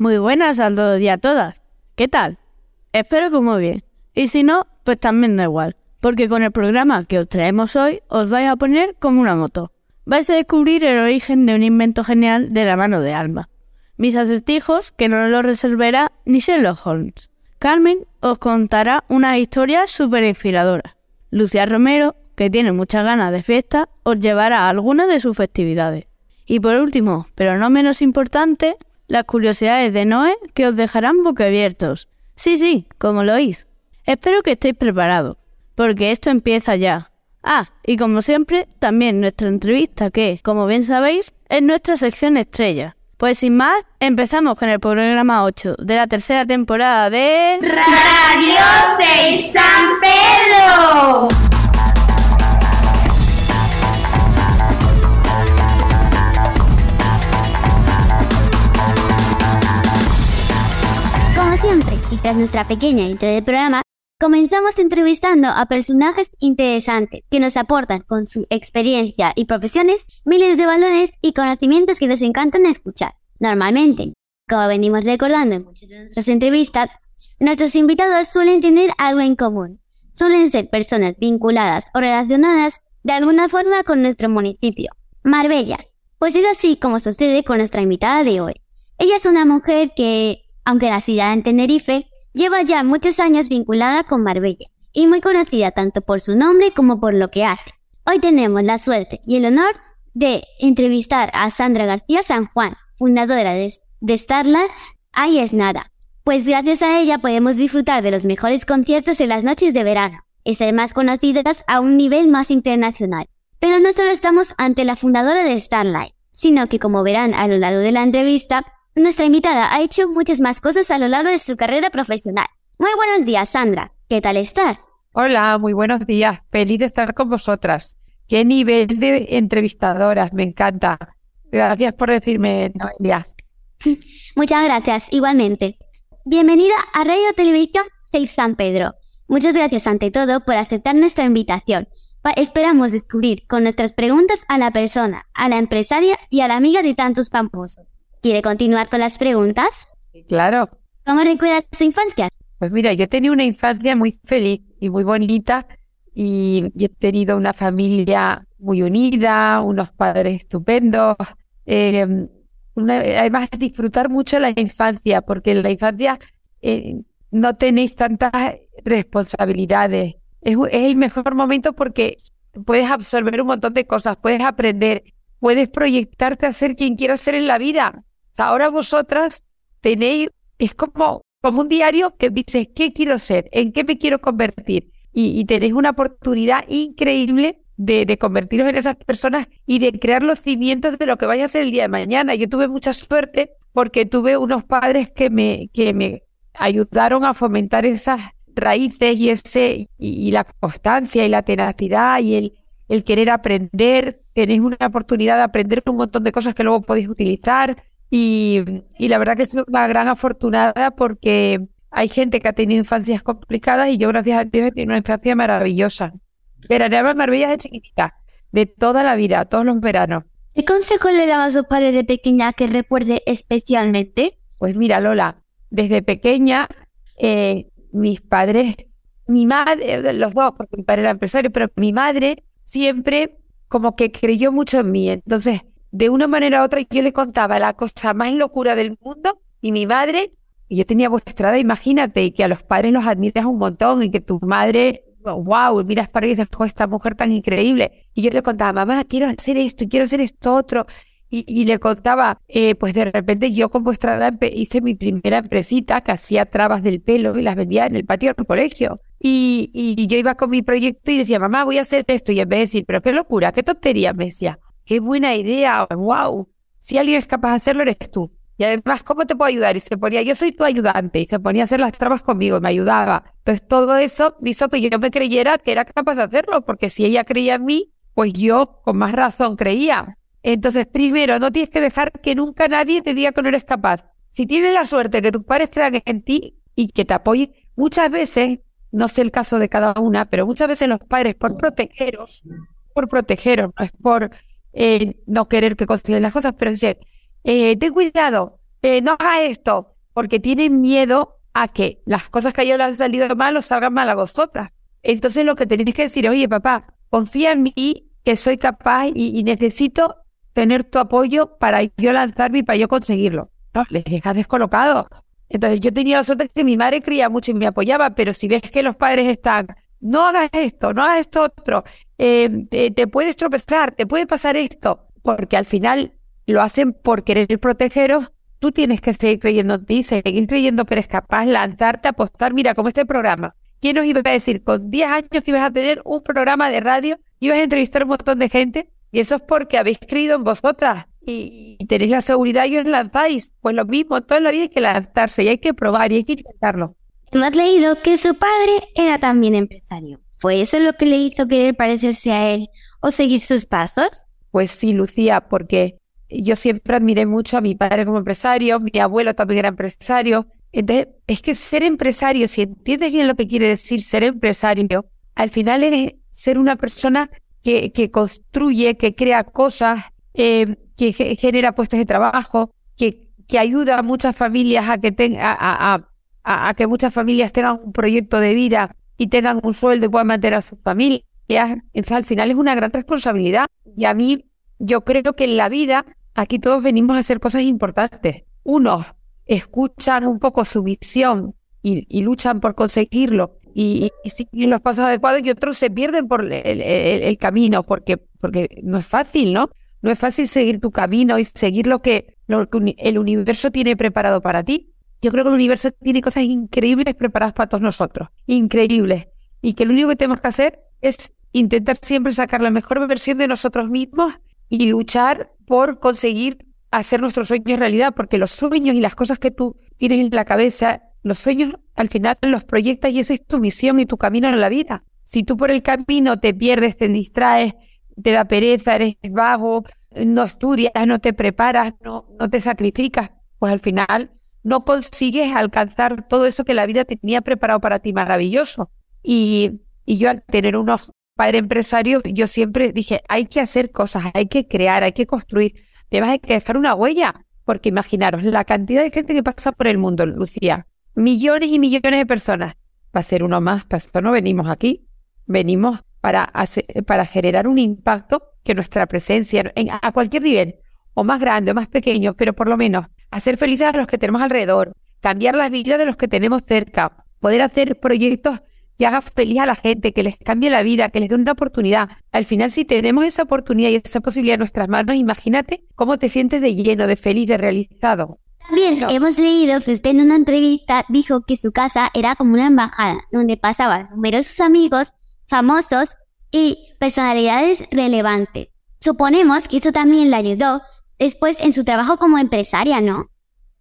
Muy buenas a todos y a todas. ¿Qué tal? Espero que muy bien. Y si no, pues también da igual, porque con el programa que os traemos hoy os vais a poner como una moto. Vais a descubrir el origen de un invento genial de la mano de Alma. Mis acertijos que no lo resolverá ni Sherlock Holmes. Carmen os contará una historia súper inspiradora. Lucia Romero, que tiene muchas ganas de fiesta, os llevará a algunas de sus festividades. Y por último, pero no menos importante, las curiosidades de Noé que os dejarán boquiabiertos. Sí, sí, como lo oís. Espero que estéis preparados, porque esto empieza ya. Ah, y como siempre, también nuestra entrevista que, como bien sabéis, es nuestra sección estrella. Pues sin más, empezamos con el programa 8 de la tercera temporada de... Radio Save San Pedro. Siempre, y tras nuestra pequeña intro del programa, comenzamos entrevistando a personajes interesantes que nos aportan con su experiencia y profesiones miles de valores y conocimientos que nos encantan escuchar. Normalmente, como venimos recordando en muchas de nuestras entrevistas, nuestros invitados suelen tener algo en común. Suelen ser personas vinculadas o relacionadas de alguna forma con nuestro municipio, Marbella. Pues es así como sucede con nuestra invitada de hoy. Ella es una mujer que, aunque nacida en Tenerife, lleva ya muchos años vinculada con Marbella y muy conocida tanto por su nombre como por lo que hace. Hoy tenemos la suerte y el honor de entrevistar a Sandra García San Juan, fundadora de, de Starlight. Ahí es nada. Pues gracias a ella podemos disfrutar de los mejores conciertos en las noches de verano y ser más conocidas a un nivel más internacional. Pero no solo estamos ante la fundadora de Starlight, sino que como verán a lo largo de la entrevista, nuestra invitada ha hecho muchas más cosas a lo largo de su carrera profesional. Muy buenos días, Sandra. ¿Qué tal estás? Hola, muy buenos días. Feliz de estar con vosotras. Qué nivel de entrevistadoras, me encanta. Gracias por decirme, Noelia. Muchas gracias, igualmente. Bienvenida a Radio Televisión 6 San Pedro. Muchas gracias ante todo por aceptar nuestra invitación. Pa- esperamos descubrir con nuestras preguntas a la persona, a la empresaria y a la amiga de tantos famosos. ¿Quiere continuar con las preguntas? Claro. ¿Cómo recuerda su infancia? Pues mira, yo he tenido una infancia muy feliz y muy bonita y, he tenido una familia muy unida, unos padres estupendos. eh, una- además, disfrutar mucho la infancia, porque en la infancia eh, no tenéis tantas responsabilidades. Es, es el mejor momento porque puedes absorber un montón de cosas, puedes aprender, puedes proyectarte a ser quien quieras ser en la vida. Sea, ahora vosotras tenéis, es como, como un diario que dices, ¿qué quiero ser? ¿En qué me quiero convertir? Y, y tenéis una oportunidad increíble de, de convertiros en esas personas y de crear los cimientos de lo que vaya a ser el día de mañana. Yo tuve mucha suerte porque tuve unos padres que me, que me ayudaron a fomentar esas raíces y ese y, y la constancia y la tenacidad y el, el querer aprender. Tenéis una oportunidad de aprender un montón de cosas que luego podéis utilizar. Y, y la verdad que soy una gran afortunada porque hay gente que ha tenido infancias complicadas y yo, gracias a Dios, he tenido una infancia maravillosa. En Marbella de chiquitita, de toda la vida, todos los veranos. ¿Qué consejo le daba a su padre de pequeña que recuerde especialmente? Pues mira, Lola, desde pequeña, eh, mis padres, mi madre, los dos, porque mi padre era empresario, pero mi madre siempre como que creyó mucho en mí. Entonces, de una manera u otra, yo le contaba la cosa más locura del mundo y mi madre, y yo tenía vuestra edad, imagínate, que a los padres los admiras un montón y que tu madre, wow, miras para ella y dices, "Jo, esta mujer tan increíble. Y yo le contaba, mamá, quiero hacer esto quiero hacer esto otro. Y, le contaba, eh, pues de repente yo con vuestra edad hice mi primera empresita que hacía trabas del pelo y las vendía en el patio del colegio. Y, y yo iba con mi proyecto y decía, mamá, voy a hacer esto. Y en vez de decir, pero qué locura, qué tontería, me decía, qué buena idea, wow. Si alguien es capaz de hacerlo, eres tú. Y además, ¿cómo te puedo ayudar? Y se ponía, yo soy tu ayudante. Y se ponía a hacer las trabas conmigo, me ayudaba. Entonces, todo eso hizo que yo me creyera que era capaz de hacerlo, porque si ella creía en mí, pues yo con más razón creía. Entonces, primero, no tienes que dejar que nunca nadie te diga que no eres capaz. Si tienes la suerte que tus padres crean en ti y que te apoyen, muchas veces, no sé el caso de cada una, pero muchas veces los padres, por protegeros, por protegeros, no es por eh, no querer que consideren las cosas, pero dicen, eh, ten cuidado, eh, no hagas esto, porque tienen miedo a que las cosas que a ellos les han salido mal os salgan mal a vosotras. Entonces lo que tenéis que decir, oye papá, confía en mí que soy capaz y, necesito tener tu apoyo para yo lanzarme y para yo conseguirlo. No, les dejas descolocados. Entonces yo tenía la suerte que mi madre cría mucho y me apoyaba, pero si ves que los padres están, no hagas esto, no hagas esto otro, eh, te, puedes tropezar, te puede pasar esto, porque al final lo hacen por querer protegeros, tú tienes que seguir creyendo en ti, seguir creyendo que eres capaz, lanzarte, apostar, mira, como este programa. ¿Quién nos iba a decir con 10 años que ibas a tener un programa de radio, ibas a entrevistar a un montón de gente? Y eso es porque habéis creído en vosotras y, tenéis la seguridad y os lanzáis. Pues lo mismo, toda la vida hay que lanzarse y hay que probar y hay que intentarlo. Hemos leído que su padre era también empresario. ¿Fue eso lo que le hizo querer parecerse a él o seguir sus pasos? Pues sí, Lucía, porque yo siempre admiré mucho a mi padre como empresario, mi abuelo también era empresario. Entonces, es que ser empresario, si entiendes bien lo que quiere decir ser empresario, al final es ser una persona que, construye, que crea cosas, eh, que genera puestos de trabajo, que, ayuda a muchas familias a que, tenga, a, a, que muchas familias tengan un proyecto de vida y tengan un sueldo y puedan mantener a sus familias. Entonces, al final es una gran responsabilidad. Y a mí, yo creo que en la vida, aquí todos venimos a hacer cosas importantes. Unos escuchan un poco su visión y, luchan por conseguirlo y, siguen los pasos adecuados y otros se pierden por el, el, camino porque, porque no es fácil, ¿no? No es fácil seguir tu camino y seguir lo que, lo que el universo tiene preparado para ti. Yo creo que el universo tiene cosas increíbles preparadas para todos nosotros, increíbles. Y que lo único que tenemos que hacer es intentar siempre sacar la mejor versión de nosotros mismos y luchar por conseguir hacer nuestros sueños realidad, porque los sueños y las cosas que tú tienes en la cabeza, los sueños al final los proyectas y esa es tu misión y tu camino en la vida. Si tú por el camino te pierdes, te distraes, te da pereza, eres vago, no estudias, no te preparas, no, no te sacrificas, pues al final no consigues alcanzar todo eso que la vida tenía preparado para ti maravilloso. Y, y yo al tener unos padres empresarios, yo siempre dije, hay que hacer cosas, hay que crear, hay que construir, te vas a que dejar una huella, porque imaginaros la cantidad de gente que pasa por el mundo, Lucía, millones y millones de personas. Va a ser uno más, para eso no venimos aquí, venimos para, hacer, para generar un impacto que nuestra presencia en, a cualquier nivel, o más grande o más pequeño, pero por lo menos hacer felices a los que tenemos alrededor, cambiar las vidas de los que tenemos cerca, poder hacer proyectos que hagan feliz a la gente, que les cambie la vida, que les dé una oportunidad. Al final, si tenemos esa oportunidad y esa posibilidad en nuestras manos, imagínate cómo te sientes de lleno, de feliz, de realizado. También hemos leído que usted en una entrevista dijo que su casa era como una embajada, donde pasaban numerosos amigos, famosos y personalidades relevantes. Suponemos que eso también le ayudó después en su trabajo como empresaria, ¿no?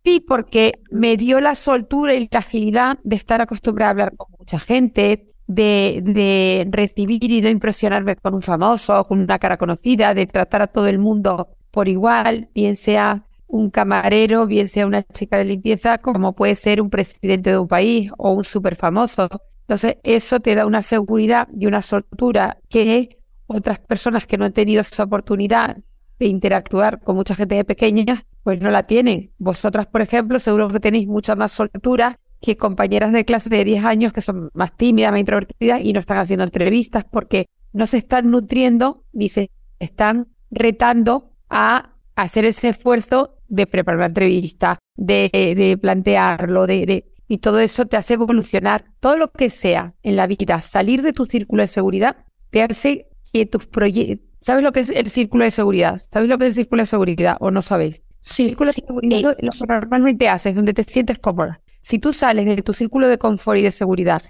Sí, porque me dio la soltura y la agilidad de estar acostumbrada a hablar con mucha gente, de, recibir y no impresionarme con un famoso, con una cara conocida, de tratar a todo el mundo por igual, bien sea un camarero, bien sea una chica de limpieza, como puede ser un presidente de un país o un súper famoso. Entonces, eso te da una seguridad y una soltura que otras personas que no han tenido esa oportunidad de interactuar con mucha gente de pequeña, pues no la tienen. Vosotras, por ejemplo, seguro que tenéis mucha más soltura que compañeras de clase de 10 años que son más tímidas, más introvertidas y no están haciendo entrevistas porque no se están nutriendo ni se están retando a hacer ese esfuerzo de preparar una entrevista, de, plantearlo, de, de, y todo eso te hace evolucionar. Todo lo que sea en la vida, salir de tu círculo de seguridad, te hace que tus proyectos ¿Sabes lo que es el círculo de seguridad? ¿Sabéis lo que es el círculo de seguridad o no sabéis? Círculo de seguridad lo que normalmente haces, donde te sientes cómoda. Si tú sales de tu círculo de confort y de seguridad,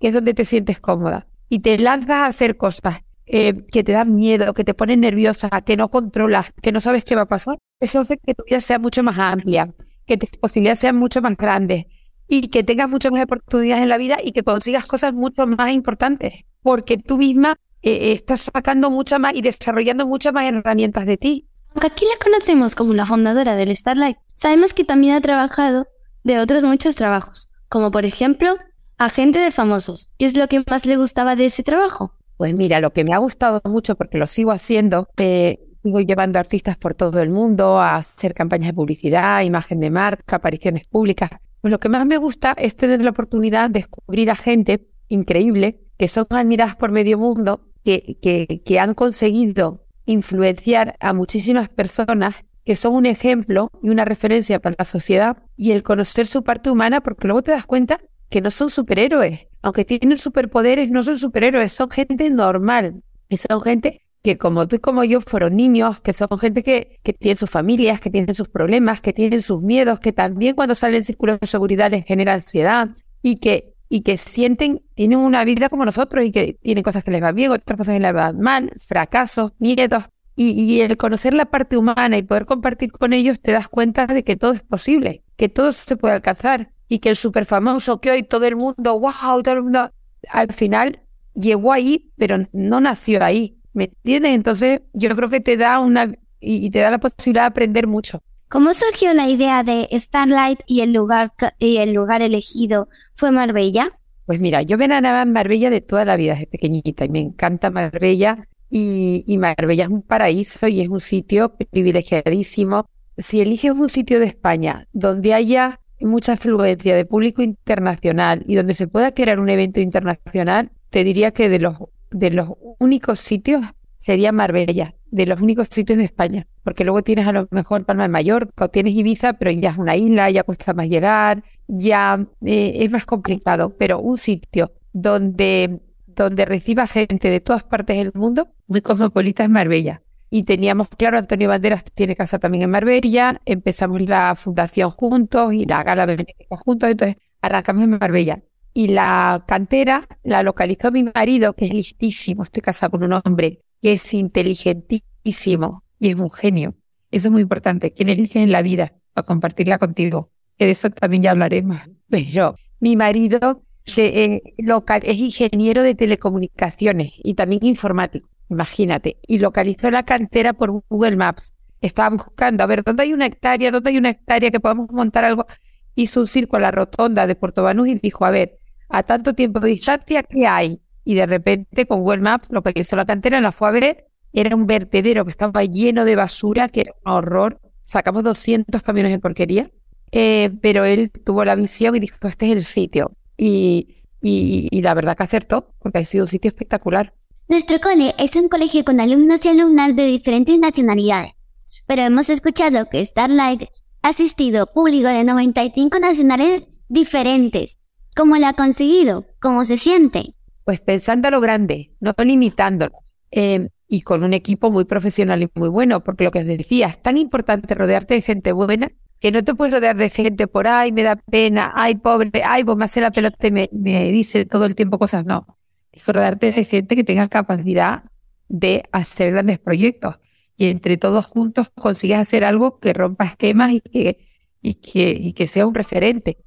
que es donde te sientes cómoda, y te lanzas a hacer cosas eh, que te dan miedo, que te ponen nerviosa, que no controlas, que no sabes qué va a pasar, eso hace que tu vida sea mucho más amplia, que tus posibilidades sean mucho más grandes y que tengas muchas más oportunidades en la vida y que consigas cosas mucho más importantes, porque tú misma eh, estás sacando mucha más y desarrollando muchas más herramientas de ti. Aunque aquí la conocemos como la fundadora del Starlight, sabemos que también ha trabajado de otros muchos trabajos, como por ejemplo, agente de famosos. ¿Qué es lo que más le gustaba de ese trabajo? Pues mira, lo que me ha gustado mucho, porque lo sigo haciendo, eh, sigo llevando artistas por todo el mundo a hacer campañas de publicidad, imagen de marca, apariciones públicas. Pues lo que más me gusta es tener la oportunidad de descubrir a gente increíble que son admiradas por medio mundo, que, que, que han conseguido influenciar a muchísimas personas que son un ejemplo y una referencia para la sociedad y el conocer su parte humana, porque luego te das cuenta que no son superhéroes. Aunque tienen superpoderes, no son superhéroes, son gente normal. Y son gente que como tú y como yo fueron niños, que son gente que, que tienen sus familias, que tienen sus problemas, que tienen sus miedos, que también cuando salen círculos de seguridad les genera ansiedad y que, y que sienten, tienen una vida como nosotros y que tienen cosas que les van bien, otras cosas que les van mal, fracasos, miedos. Y, y el conocer la parte humana y poder compartir con ellos te das cuenta de que todo es posible, que todo se puede alcanzar y que el súper famoso que hoy todo el mundo, wow, todo el mundo, al final llegó ahí, pero no nació ahí, ¿me entiendes? Entonces yo creo que te da una, y te da la posibilidad de aprender mucho. ¿Cómo surgió la idea de Starlight y el lugar, y el lugar elegido fue Marbella? Pues mira, yo veneraba en Marbella de toda la vida, desde pequeñita, y me encanta Marbella, y, y Marbella es un paraíso y es un sitio privilegiadísimo. Si eliges un sitio de España donde haya mucha afluencia de público internacional y donde se pueda crear un evento internacional, te diría que de los, de los únicos sitios sería Marbella, de los únicos sitios de España, porque luego tienes a lo mejor Palma de Mallorca o tienes Ibiza, pero ya es una isla, ya cuesta más llegar, ya eh, es más complicado, pero un sitio donde, donde reciba gente de todas partes del mundo, muy cosmopolita es Marbella. Y teníamos claro, Antonio Banderas tiene casa también en Marbella, empezamos la fundación juntos y la gala benéfica juntos, entonces arrancamos en Marbella. Y la cantera la localizó mi marido, que es listísimo, estoy casada con un hombre que es inteligentísimo y es un genio. Eso es muy importante, quien eliges en la vida para compartirla contigo. Que de eso también ya hablaremos. Pero mi marido se, eh, local, es ingeniero de telecomunicaciones y también informático, imagínate, y localizó la cantera por Google Maps. Estaba buscando a ver dónde hay una hectárea, dónde hay una hectárea que podamos montar algo. Hizo un circo a la rotonda de Puerto Banús y dijo, a ver, a tanto tiempo de distancia, ¿qué hay? Y de repente con Google Maps localizó la cantera, la fue a ver, era un vertedero que estaba lleno de basura, que era un horror. Sacamos 200 camiones de porquería, eh, pero él tuvo la visión y dijo, este es el sitio. Y, y, y la verdad que acertó, porque ha sido un sitio espectacular. Nuestro cole es un colegio con alumnos y alumnas de diferentes nacionalidades, pero hemos escuchado que Starlight ha asistido público de 95 nacionales diferentes. ¿Cómo lo ha conseguido? ¿Cómo se siente? Pues pensando a lo grande, no limitándolo. Eh, y con un equipo muy profesional y muy bueno, porque lo que os decía, es tan importante rodearte de gente buena que no te puedes rodear de gente por ay, me da pena, ay, pobre, ay, vos me hace la pelota y me, me dice todo el tiempo cosas. No, es rodearte de gente que tenga capacidad de hacer grandes proyectos y entre todos juntos consigues hacer algo que rompa esquemas y que, y que, y que sea un referente.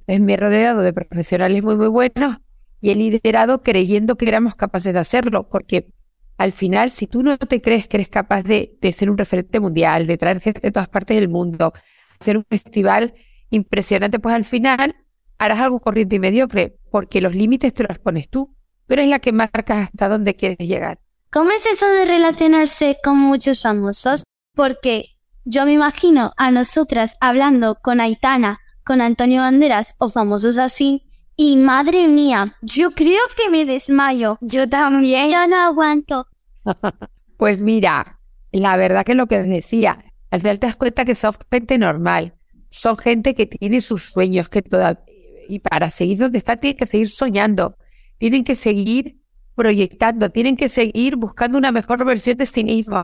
Entonces me he rodeado de profesionales muy, muy buenos y he liderado creyendo que éramos capaces de hacerlo, porque al final, si tú no te crees que eres capaz de, de ser un referente mundial, de traer gente de todas partes del mundo, hacer un festival impresionante, pues al final harás algo corriente y mediocre, porque los límites te los pones tú. Tú eres la que marcas hasta dónde quieres llegar. ¿Cómo es eso de relacionarse con muchos famosos? Porque yo me imagino a nosotras hablando con Aitana, con Antonio Banderas o famosos así. Y madre mía, yo creo que me desmayo. Yo también. Yo no aguanto. Pues mira, la verdad que lo que os decía, al final te das cuenta que son gente normal, son gente que tiene sus sueños, que toda, y para seguir donde está tienen que seguir soñando, tienen que seguir proyectando, tienen que seguir buscando una mejor versión de sí mismos.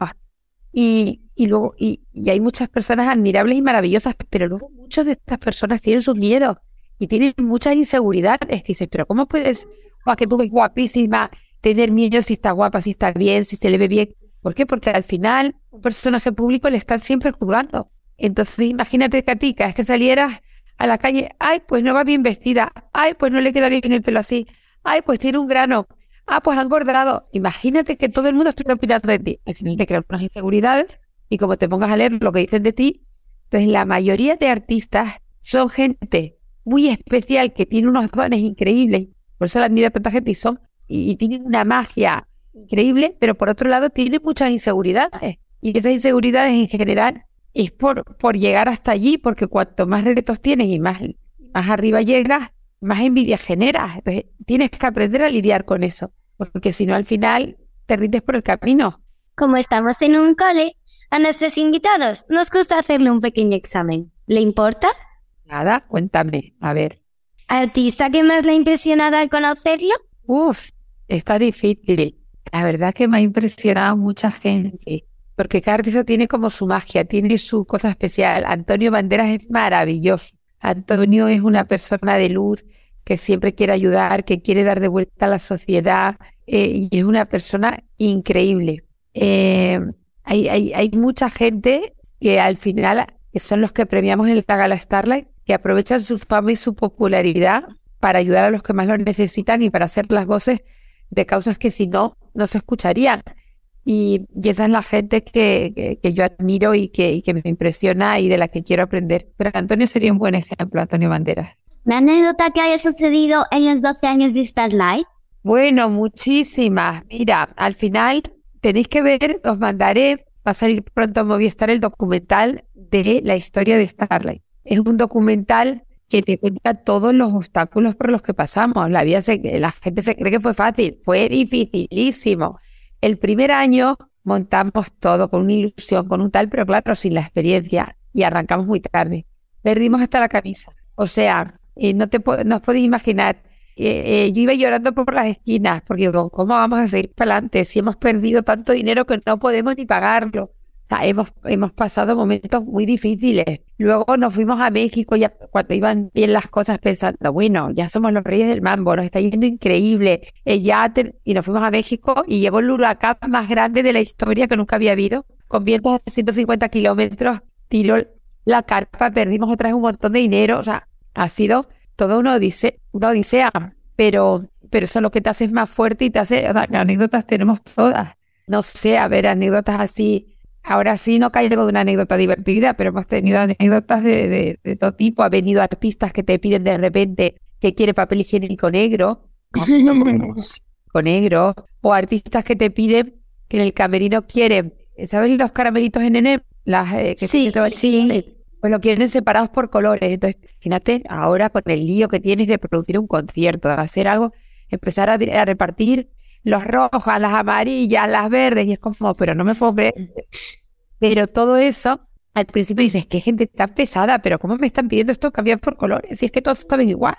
Y, y luego, y, y hay muchas personas admirables y maravillosas, pero luego muchas de estas personas tienen sus miedos y tienen muchas inseguridades. Que dices, pero ¿cómo puedes, o que tú ves guapísima, tener miedo si está guapa, si está bien, si se le ve bien? ¿Por qué? Porque al final un personaje público le están siempre juzgando. Entonces imagínate que a ti, cada vez que salieras a la calle, ay, pues no va bien vestida, ay, pues no le queda bien el pelo así, ay, pues tiene un grano, ah, pues ha engordado. Imagínate que todo el mundo estuviera opinando de ti. Al final te crean unas inseguridades y como te pongas a leer lo que dicen de ti, entonces la mayoría de artistas son gente muy especial que tiene unos dones increíbles, por eso la admira tanta gente y son, y, y tienen una magia increíble, pero por otro lado tienen muchas inseguridades. Y esas inseguridades en general es por, por llegar hasta allí, porque cuanto más retos tienes y más, más arriba llegas, más envidia generas. Entonces, tienes que aprender a lidiar con eso, porque si no al final te rindes por el camino. Como estamos en un cole, a nuestros invitados nos gusta hacerle un pequeño examen. ¿Le importa? Nada, cuéntame, a ver. ¿Artista que más le ha impresionado al conocerlo? Uf, está difícil. La verdad que me ha impresionado mucha gente, porque cada artista tiene como su magia, tiene su cosa especial. Antonio Banderas es maravilloso. Antonio es una persona de luz que siempre quiere ayudar, que quiere dar de vuelta a la sociedad eh, y es una persona increíble. Eh, hay, hay, hay mucha gente que al final son los que premiamos en la Gala Starlight, que aprovechan su fama y su popularidad para ayudar a los que más lo necesitan y para hacer las voces de causas que si no, no se escucharían. Y, esa es la gente que, que, yo admiro y que, y que, me impresiona y de la que quiero aprender. Pero Antonio sería un buen ejemplo, Antonio Banderas. ¿Una anécdota que haya sucedido en los 12 años de Starlight? Bueno, muchísimas. Mira, al final tenéis que ver, os mandaré, va a salir pronto a Movistar el documental de la historia de Starlight. Es un documental que te cuenta todos los obstáculos por los que pasamos. La vida se, la gente se cree que fue fácil, fue dificilísimo. El primer año montamos todo con una ilusión, con un tal, pero claro, sin la experiencia y arrancamos muy tarde. Perdimos hasta la camisa. O sea, eh, no te no podéis imaginar. Eh, eh, yo iba llorando por las esquinas porque ¿cómo vamos a seguir para adelante si hemos perdido tanto dinero que no podemos ni pagarlo? Hemos, hemos pasado momentos muy difíciles. Luego nos fuimos a México ya cuando iban bien las cosas pensando, bueno, ya somos los reyes del mambo, nos está yendo increíble. Ya y nos fuimos a México y llegó el huracán más grande de la historia que nunca había habido, con vientos de 150 kilómetros, tiró la carpa, perdimos otra vez un montón de dinero. O sea, ha sido todo una una odisea pero, pero eso es lo que te hace más fuerte y te hace, o sea, anécdotas tenemos todas. No sé, a ver, anécdotas así Ahora sí no caigo de una anécdota divertida, pero hemos tenido anécdotas de, todo tipo. Ha venido artistas que te piden de repente que quiere papel higiénico negro, con negro, o artistas que te piden que en el camerino quieren, ¿sabes los caramelitos en NN? Las, eh, que sí, sí. Pues lo quieren separados por colores. Entonces, imagínate ahora con el lío que tienes de producir un concierto, de hacer algo, empezar a, a repartir los rojas, las amarillas, las verdes, y es como, pero no me puedo Pero todo eso, al principio dices, qué gente tan pesada, pero ¿cómo me están pidiendo esto cambiar por colores? Si es que todos saben igual,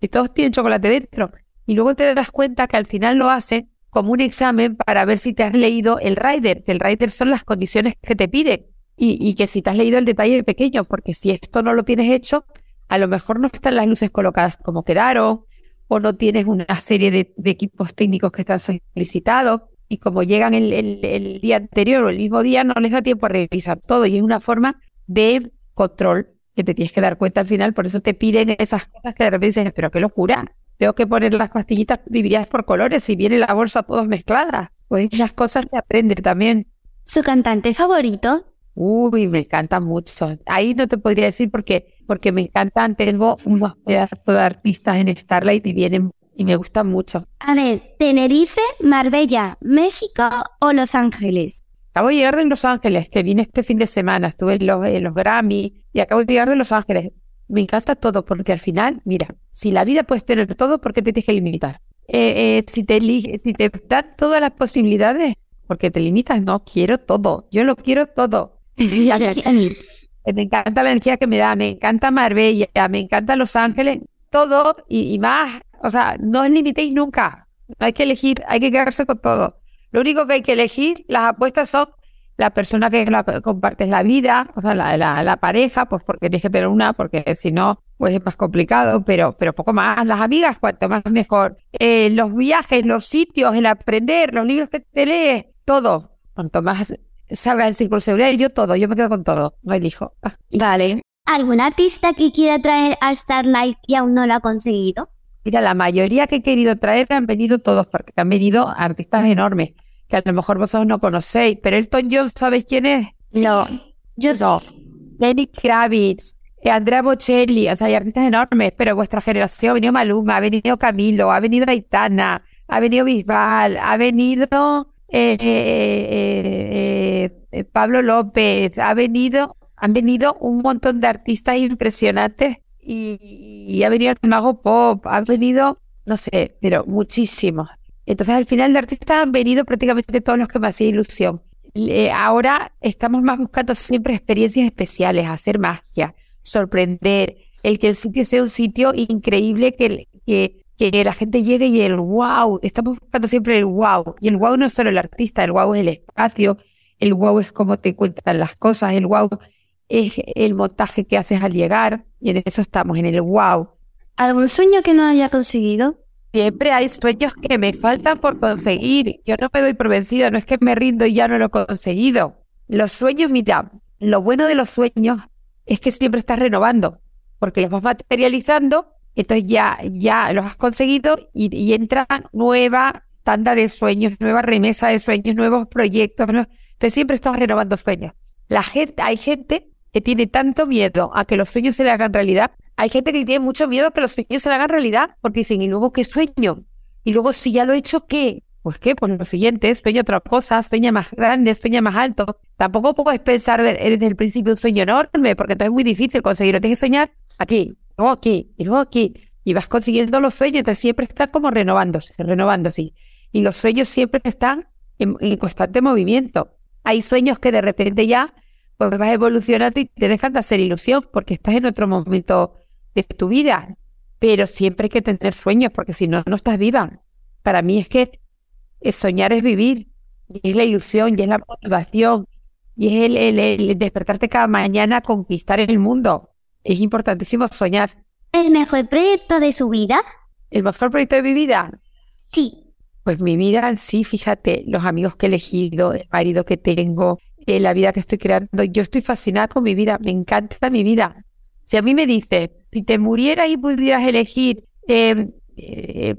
y todos tienen chocolate dentro. Y luego te das cuenta que al final lo hacen como un examen para ver si te has leído el rider, que el rider son las condiciones que te piden. Y, y que si te has leído el detalle pequeño, porque si esto no lo tienes hecho, a lo mejor no están las luces colocadas como quedaron, o no tienes una serie de, equipos técnicos que están solicitados y como llegan el, día anterior o el mismo día no les da tiempo a revisar todo y es una forma de control que te tienes que dar cuenta al final, por eso te piden esas cosas que de repente dices, pero qué locura, tengo que poner las pastillitas divididas por colores y viene la bolsa todas mezcladas. Pues esas cosas se aprenden también. ¿Su cantante favorito? Uy, me encanta mucho. Ahí no te podría decir porque, porque me encantan. Tengo unos pedazos de artistas en Starlight y vienen y me gustan mucho. A ver, Tenerife, Marbella, México o Los Ángeles. Acabo de llegar de Los Ángeles, que vine este fin de semana, estuve en los, en los Grammy y acabo de llegar de Los Ángeles. Me encanta todo porque al final, mira, si la vida puedes tener todo, ¿por qué te tienes que limitar? Eh, eh, si te si te dan todas las posibilidades, porque te limitas, no, quiero todo, yo lo quiero todo. me encanta la energía que me da, me encanta Marbella, me encanta Los Ángeles, todo y, más. O sea, no os limitéis nunca. Hay que elegir, hay que quedarse con todo. Lo único que hay que elegir, las apuestas son la persona que la, compartes la vida, o sea, la, la, pareja, pues porque tienes que tener una, porque si no, pues es más complicado, pero, pero poco más. Las amigas, cuanto más mejor. Eh, los viajes, los sitios, el aprender, los libros que te lees, todo. Cuanto más salga el círculo de seguridad y yo todo, yo me quedo con todo, no elijo. Vale. ¿Algún artista que quiera traer a Starlight y aún no lo ha conseguido? Mira, la mayoría que he querido traer han venido todos, porque han venido artistas enormes, que a lo mejor vosotros no conocéis, pero Elton John, ¿sabéis quién es? No. Yo no. Lenny Kravitz, Andrea Bocelli, o sea, hay artistas enormes, pero vuestra generación ha venido Maluma, ha venido Camilo, ha venido Aitana, ha venido Bisbal, ha venido eh, eh, Pablo López, ha venido, han venido un montón de artistas impresionantes y, ha venido el Mago Pop, ha venido, no sé, pero muchísimos. Entonces al final de artistas han venido prácticamente todos los que me hacían ilusión. ahora estamos más buscando siempre experiencias especiales, hacer magia, sorprender, el que el sitio sea un sitio increíble, que, que, que la gente llegue y el wow, estamos buscando siempre el wow. Y el wow no es solo el artista, el wow es el espacio, el wow es cómo te cuentan las cosas, el wow es el montaje que haces al llegar, y en eso estamos, en el wow. ¿Algún sueño que no haya conseguido? Siempre hay sueños que me faltan por conseguir. Yo no me doy por vencida, no es que me rindo y ya no lo he conseguido. Los sueños, mira, lo bueno de los sueños es que siempre estás renovando, porque los vas materializando, entonces ya, ya los has conseguido y, entra nueva tanda de sueños, nueva remesa de sueños, nuevos proyectos. Entonces siempre estás renovando sueños. La gente, hay gente que tiene tanto miedo a que los sueños se le hagan realidad. Hay gente que tiene mucho miedo a que los sueños se le hagan realidad, porque dicen, ¿y luego qué sueño? Y luego, si ya lo he hecho, ¿qué? Pues qué, pues lo siguiente, sueño otra cosa, sueña más grande, sueña más alto. Tampoco puedes pensar desde el principio un sueño enorme, porque entonces es muy difícil conseguirlo. Tienes que soñar aquí, luego aquí, y luego aquí. Y vas consiguiendo los sueños, entonces siempre estás como renovándose, renovándose. Y los sueños siempre están en constante movimiento. Hay sueños que de repente ya pues vas evolucionando y te dejan de hacer ilusión porque estás en otro momento de tu vida. Pero siempre hay que tener sueños porque si no, no estás viva. Para mí es que soñar es vivir, y es la ilusión, y es la motivación, y es el, el despertarte cada mañana a conquistar el mundo. Es importantísimo soñar. ¿El mejor proyecto de su vida? ¿El mejor proyecto de mi vida? Sí. Pues mi vida sí, fíjate, los amigos que he elegido, el marido que tengo, eh, la vida que estoy creando. Yo estoy fascinada con mi vida, me encanta mi vida. Si a mí me dices, si te murieras y pudieras elegir em, eh,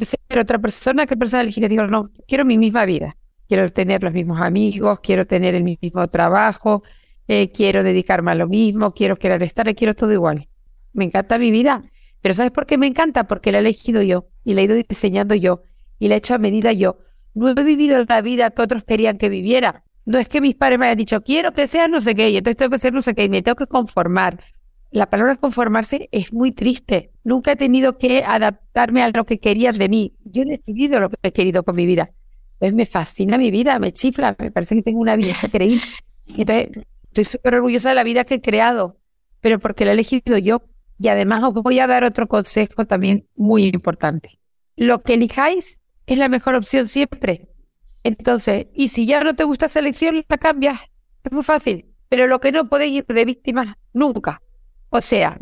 ser otra persona, ¿qué persona elegirías? Digo, no, quiero mi misma vida. Quiero tener los mismos amigos, quiero tener el mismo trabajo, eh, quiero dedicarme a lo mismo, quiero querer estar, quiero todo igual. Me encanta mi vida. Pero ¿sabes por qué me encanta? Porque la he elegido yo y la he ido diseñando yo y la he hecho a medida yo. No he vivido la vida que otros querían que viviera. No es que mis padres me hayan dicho, quiero que seas no sé qué, y entonces tengo que ser no sé qué, y me tengo que conformar. La palabra conformarse es muy triste. Nunca he tenido que adaptarme a lo que querías de mí. Yo he decidido lo que he querido con mi vida. Entonces me fascina mi vida, me chifla, me parece que tengo una vida increíble. Entonces estoy súper orgullosa de la vida que he creado, pero porque la he elegido yo. Y además os voy a dar otro consejo también muy importante. Lo que elijáis es la mejor opción siempre. Entonces, y si ya no te gusta esa elección, la cambias. Es muy fácil. Pero lo que no podéis ir de víctima nunca. O sea,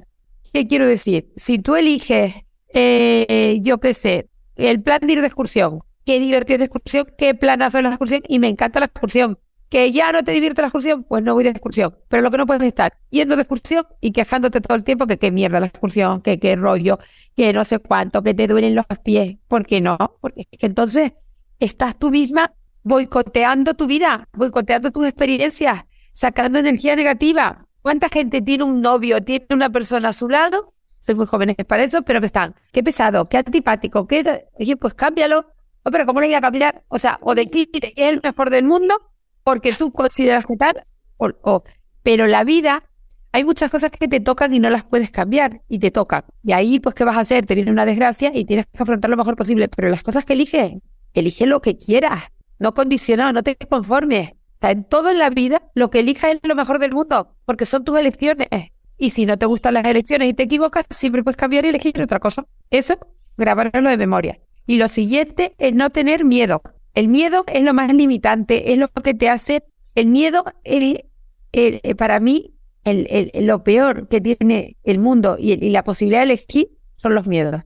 ¿qué quiero decir? Si tú eliges, eh, yo qué sé, el plan de ir de excursión, qué divertido de excursión, qué plan hacer la excursión, y me encanta la excursión. Que ya no te divierte la excursión, pues no voy de excursión. Pero lo que no puedes estar yendo de excursión y quejándote todo el tiempo que qué mierda la excursión, que qué rollo, que no sé cuánto, que te duelen los pies. ¿Por qué no? Porque es que entonces estás tú misma boicoteando tu vida, boicoteando tus experiencias, sacando energía negativa. ¿Cuánta gente tiene un novio, tiene una persona a su lado? Soy muy jóvenes para eso, pero que están, qué pesado, qué antipático, qué... Oye, pues cámbialo. Oh, pero ¿cómo le voy a cambiar? O sea, o de ti es el mejor del mundo porque tú consideras que tal, o, pero la vida, hay muchas cosas que te tocan y no las puedes cambiar y te tocan. Y ahí, pues, ¿qué vas a hacer? Te viene una desgracia y tienes que afrontar lo mejor posible. Pero las cosas que eliges, elige lo que quieras, no condicionado, no te conformes. En todo en la vida, lo que elijas es lo mejor del mundo, porque son tus elecciones. Y si no te gustan las elecciones y te equivocas, siempre puedes cambiar y elegir otra cosa. Eso, grabarlo de memoria. Y lo siguiente es no tener miedo. El miedo es lo más limitante, es lo que te hace. El miedo es, eh, para mí, el, lo peor que tiene el mundo y, y la posibilidad de elegir son los miedos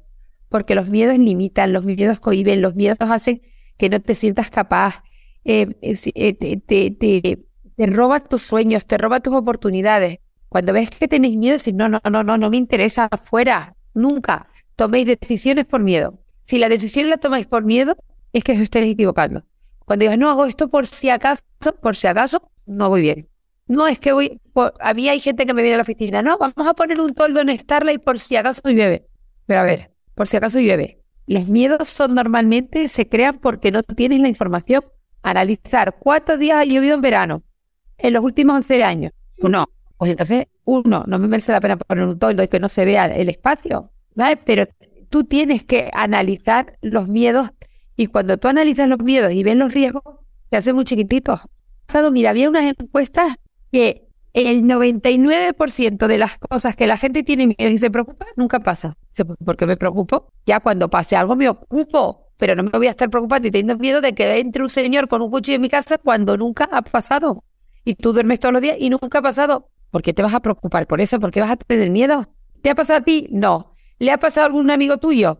porque los miedos limitan, los miedos cohiben, los miedos hacen que no te sientas capaz, eh, eh, te, te, te, roban tus sueños, te roban tus oportunidades. Cuando ves que tenéis miedo, si no, no, no, no, no me interesa, fuera, nunca toméis decisiones por miedo. Si la decisión la tomáis por miedo, es que os estáis equivocando. Cuando digas, no hago esto por si acaso, por si acaso, no voy bien. No es que voy, a mí hay gente que me viene a la oficina, no, vamos a poner un toldo en Starlight por si acaso llueve. Pero a ver, por si acaso llueve. Los miedos son normalmente, se crean porque no tienes la información. Analizar cuántos días ha llovido en verano en los últimos 11 años. Uno, pues entonces, uno, no me merece la pena poner un toldo y que no se vea el espacio, ¿sabes? Pero tú tienes que analizar los miedos y cuando tú analizas los miedos y ves los riesgos, se hace muy chiquitito. Mira, había unas encuestas que el 99% de las cosas que la gente tiene miedo y se preocupa, nunca pasa. ¿Por qué me preocupo? Ya cuando pase algo me ocupo, pero no me voy a estar preocupando y teniendo miedo de que entre un señor con un cuchillo en mi casa cuando nunca ha pasado. Y tú duermes todos los días y nunca ha pasado. ¿Por qué te vas a preocupar por eso? ¿Por qué vas a tener miedo? ¿Te ha pasado a ti? No. ¿Le ha pasado a algún amigo tuyo?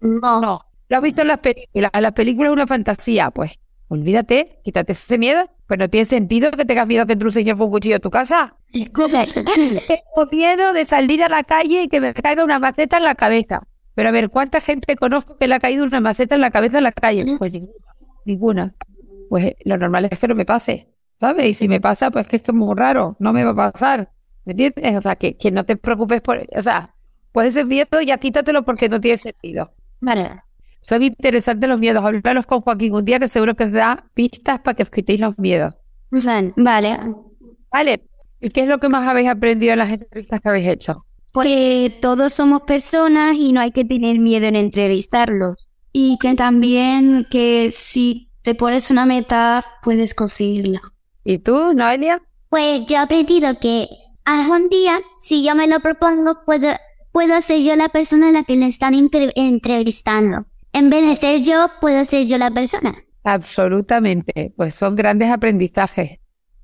No. No. ¿Lo has visto en las películas? La película es una fantasía. Pues olvídate, quítate ese miedo. Pues no tiene sentido que tengas miedo que entre un señor con un cuchillo en tu casa. Tengo miedo de salir a la calle y que me caiga una maceta en la cabeza. Pero a ver, ¿cuánta gente conozco que le ha caído una maceta en la cabeza en la calle? Pues ninguna. Pues lo normal es que no me pase, ¿sabes? Y si me pasa, pues que esto es muy raro, no me va a pasar. ¿Me entiendes? O sea, que, que no te preocupes por... O sea, pues ese miedo ya quítatelo porque no tiene sentido. Vale. Son interesantes los miedos. Hablaros con Joaquín un día que seguro que os da pistas para que os quitéis los miedos. Vale. Vale. ¿Y qué es lo que más habéis aprendido en las entrevistas que habéis hecho? Que todos somos personas y no hay que tener miedo en entrevistarlos. Y que también que si te pones una meta, puedes conseguirla. ¿Y tú, Noelia? Pues yo he aprendido que algún día, si yo me lo propongo, puedo, puedo ser yo la persona a la que le están entrevistando. En vez de ser yo, puedo ser yo la persona. Absolutamente. Pues son grandes aprendizajes.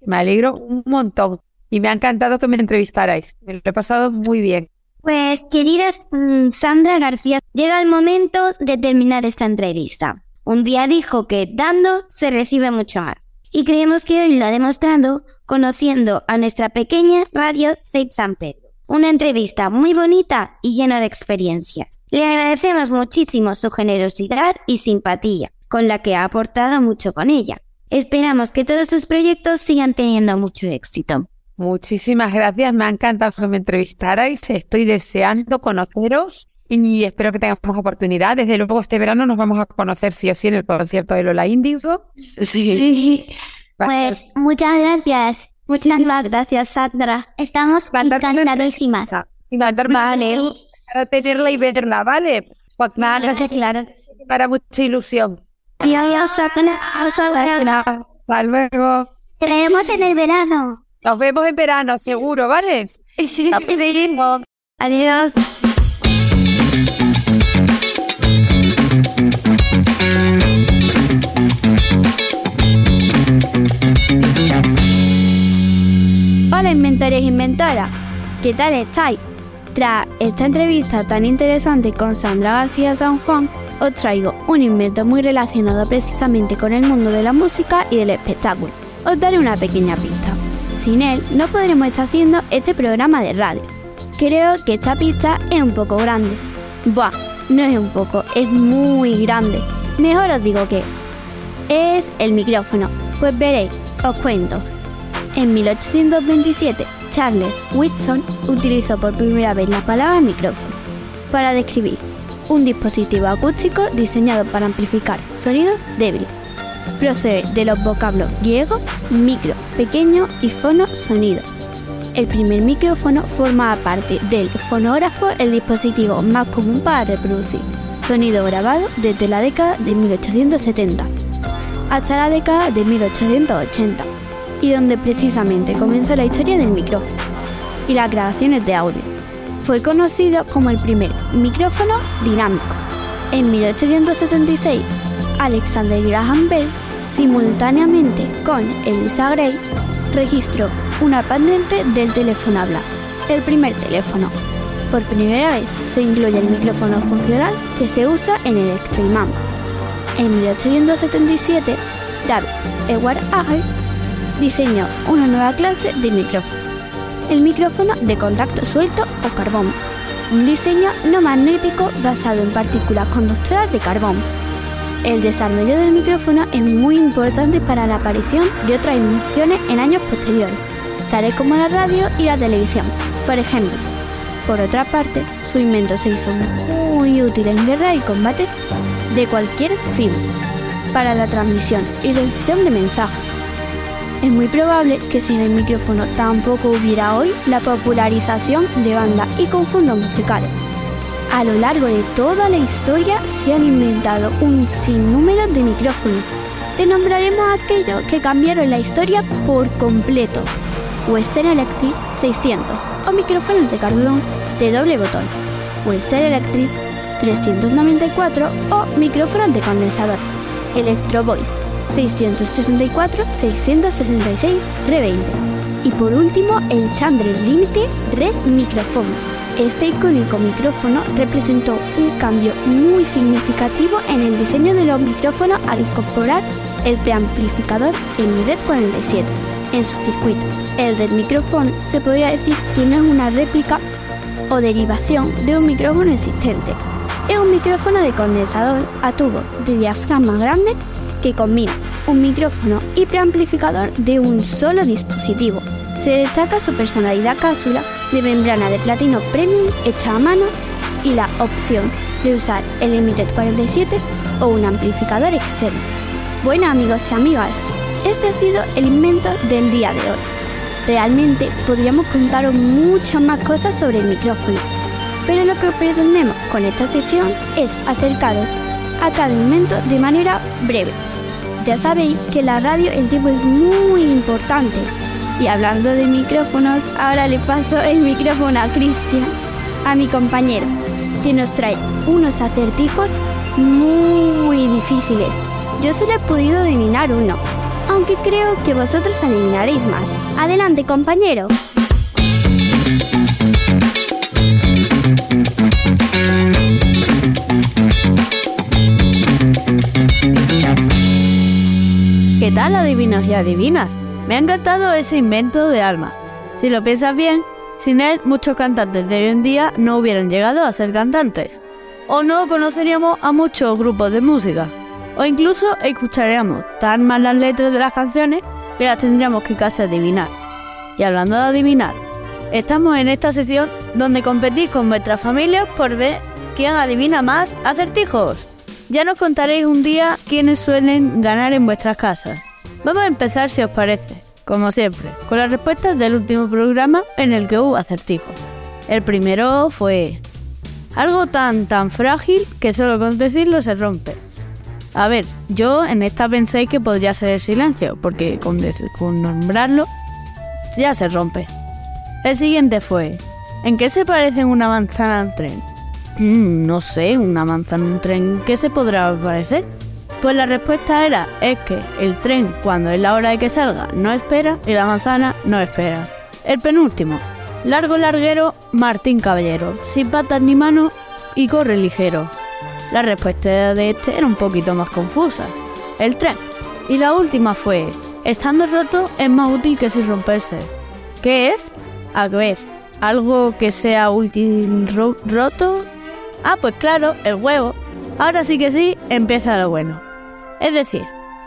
Me alegro un montón. Y me ha encantado que me entrevistarais. Me lo he pasado muy bien. Pues, queridas mm, Sandra García, llega el momento de terminar esta entrevista. Un día dijo que dando se recibe mucho más. Y creemos que hoy lo ha demostrado conociendo a nuestra pequeña radio Safe San Pedro. Una entrevista muy bonita y llena de experiencias. Le agradecemos muchísimo su generosidad y simpatía, con la que ha aportado mucho con ella. Esperamos que todos sus proyectos sigan teniendo mucho éxito. Muchísimas gracias, me ha encantado que me entrevistarais. Estoy deseando conoceros y espero que tengamos oportunidad. Desde luego, este verano nos vamos a conocer sí o sí en el concierto de Lola Índigo. Sí. Pues muchas gracias. Muchas gracias, Sandra. Estamos encantadísimas. Vale. Para tenerla y verla, ¿vale? Pues claro, claro. Para mucha ilusión. Adiós, Sandra. Hasta luego. Creemos en el verano. Nos vemos en verano, seguro, ¿vale? Sí. Adiós. Inventores e inventoras, ¿qué tal estáis? Tras esta entrevista tan interesante con Sandra García San Juan, os traigo un invento muy relacionado precisamente con el mundo de la música y del espectáculo. Os daré una pequeña pista. Sin él no podremos estar haciendo este programa de radio. Creo que esta pista es un poco grande. Buah, no es un poco, es muy grande. Mejor os digo que es el micrófono. Pues veréis, os cuento. En 1827, Charles Whitson utilizó por primera vez la palabra micrófono para describir un dispositivo acústico diseñado para amplificar sonidos débiles. Procede de los vocablos griegos micro, pequeño y fono, sonido. El primer micrófono formaba parte del fonógrafo, el dispositivo más común para reproducir sonido grabado desde la década de 1870 hasta la década de 1880 y donde precisamente comenzó la historia del micrófono y las grabaciones de audio. Fue conocido como el primer micrófono dinámico. En 1876, Alexander Graham Bell, simultáneamente con Elisa Gray, registró una patente del teléfono habla, el primer teléfono. Por primera vez se incluye el micrófono funcional que se usa en el Extreme En 1877, David Edward Hayes diseñó una nueva clase de micrófono, el micrófono de contacto suelto o carbón, un diseño no magnético basado en partículas conductoras de carbón. El desarrollo del micrófono es muy importante para la aparición de otras invenciones en años posteriores, tales como la radio y la televisión, por ejemplo. Por otra parte, su invento se hizo muy útil en guerra y combate de cualquier fin. para la transmisión y recepción de mensajes. Es muy probable que sin el micrófono tampoco hubiera hoy la popularización de bandas y conjuntos musicales. A lo largo de toda la historia se han inventado un sinnúmero de micrófonos. Te nombraremos aquellos que cambiaron la historia por completo. Western Electric 600 o micrófonos de carbón de doble botón. Western Electric 394 o micrófonos de condensador. Electro Voice 664-666 R20. Y por último, el Chandler Limited Red Microphone. Este icónico micrófono representó un cambio muy significativo en el diseño de los micrófonos al incorporar el preamplificador en Red 47 en su circuito. El Red Microphone se podría decir que no es una réplica o derivación de un micrófono existente. Es un micrófono de condensador a tubo de diafragma grande que combina un micrófono y preamplificador de un solo dispositivo. Se destaca su personalidad cápsula de membrana de platino premium hecha a mano y la opción de usar el Limited 47 o un amplificador externo. Bueno amigos y amigas, este ha sido el invento del día de hoy. Realmente podríamos contaros muchas más cosas sobre el micrófono, pero lo que pretendemos con esta sección es acercaros a cada invento de manera breve. Ya sabéis que la radio el tiempo es muy importante. Y hablando de micrófonos, ahora le paso el micrófono a Cristian, a mi compañero, que nos trae unos acertijos muy difíciles. Yo solo he podido adivinar uno, aunque creo que vosotros adivinaréis más. Adelante, compañero. Tal, adivinos y adivinas? Me ha encantado ese invento de Alma. Si lo piensas bien, sin él muchos cantantes de hoy en día no hubieran llegado a ser cantantes. O no conoceríamos a muchos grupos de música. O incluso escucharíamos tan mal las letras de las canciones que las tendríamos que casi adivinar. Y hablando de adivinar, estamos en esta sesión donde competís con vuestras familias por ver quién adivina más acertijos. Ya nos contaréis un día quiénes suelen ganar en vuestras casas. Vamos a empezar si os parece, como siempre, con las respuestas del último programa en el que hubo acertijos. El primero fue algo tan tan frágil que solo con decirlo se rompe. A ver, yo en esta pensé que podría ser el silencio, porque con, con nombrarlo ya se rompe. El siguiente fue, ¿en qué se parece una manzana al tren? Mm, no sé, una manzana en un tren, ¿qué se podrá parecer? Pues la respuesta era, es que el tren cuando es la hora de que salga no espera y la manzana no espera. El penúltimo, largo larguero Martín Caballero, sin patas ni manos y corre ligero. La respuesta de este era un poquito más confusa, el tren. Y la última fue, estando roto es más útil que sin romperse. ¿Qué es? A ver, algo que sea útil ro roto Ah, pues claro, el huevo. Ahora sí que sí, empieza lo bueno. Es decir,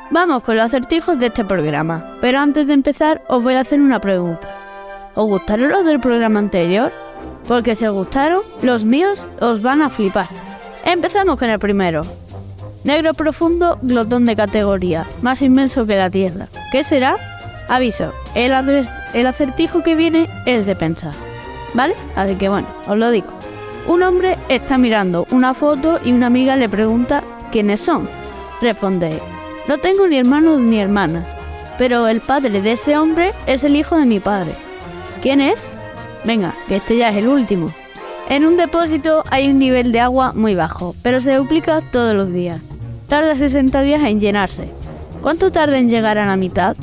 vamos con los acertijos de este programa. Pero antes de empezar, os voy a hacer una pregunta. ¿Os gustaron los del programa anterior? Porque si os gustaron, los míos os van a flipar. Empezamos con el primero. Negro profundo, glotón de categoría, más inmenso que la Tierra. ¿Qué será? Aviso, el, el acertijo que viene es de pensar. ¿Vale? Así que bueno, os lo digo. Un hombre está mirando una foto y una amiga le pregunta quiénes son. Responde, no tengo ni hermano ni hermana, pero el padre de ese hombre es el hijo de mi padre. ¿Quién es? Venga, que este ya es el último. En un depósito hay un nivel de agua muy bajo, pero se duplica todos los días. Tarda 60 días en llenarse. ¿Cuánto tarda en llegar a la mitad?